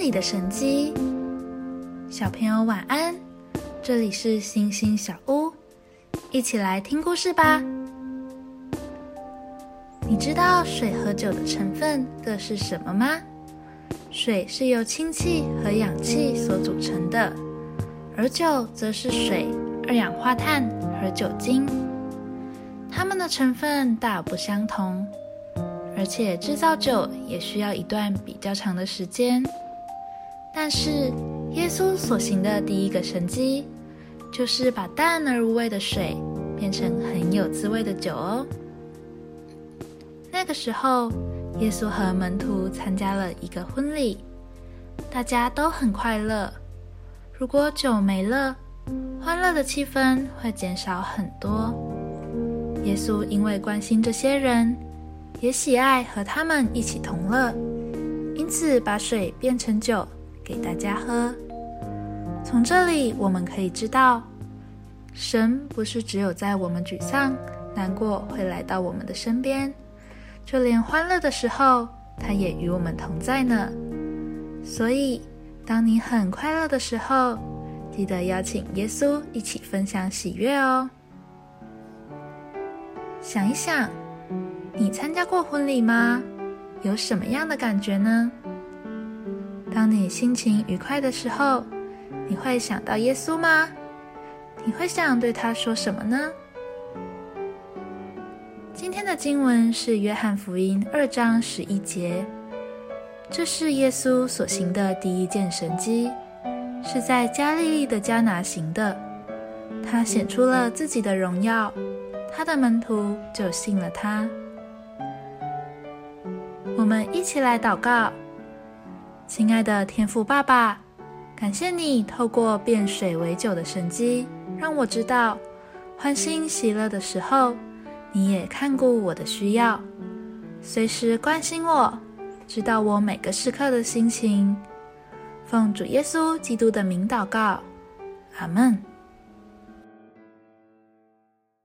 礼的神机。小朋友晚安，这里是星星小屋，一起来听故事吧。你知道水和酒的成分各是什么吗？水是由氢气和氧气所组成的，而酒则是水、二氧化碳和酒精。它们的成分大不相同，而且制造酒也需要一段比较长的时间。但是，耶稣所行的第一个神迹，就是把淡而无味的水变成很有滋味的酒哦。那个时候，耶稣和门徒参加了一个婚礼，大家都很快乐。如果酒没了，欢乐的气氛会减少很多。耶稣因为关心这些人，也喜爱和他们一起同乐，因此把水变成酒。给大家喝。从这里我们可以知道，神不是只有在我们沮丧、难过会来到我们的身边，就连欢乐的时候，他也与我们同在呢。所以，当你很快乐的时候，记得邀请耶稣一起分享喜悦哦。想一想，你参加过婚礼吗？有什么样的感觉呢？当你心情愉快的时候，你会想到耶稣吗？你会想对他说什么呢？今天的经文是约翰福音二章十一节，这是耶稣所行的第一件神迹，是在加利利的迦拿行的。他显出了自己的荣耀，他的门徒就信了他。我们一起来祷告。亲爱的天父爸爸，感谢你透过变水为酒的神迹，让我知道欢欣喜乐的时候，你也看顾我的需要，随时关心我，知道我每个时刻的心情。奉主耶稣基督的名祷告，阿门。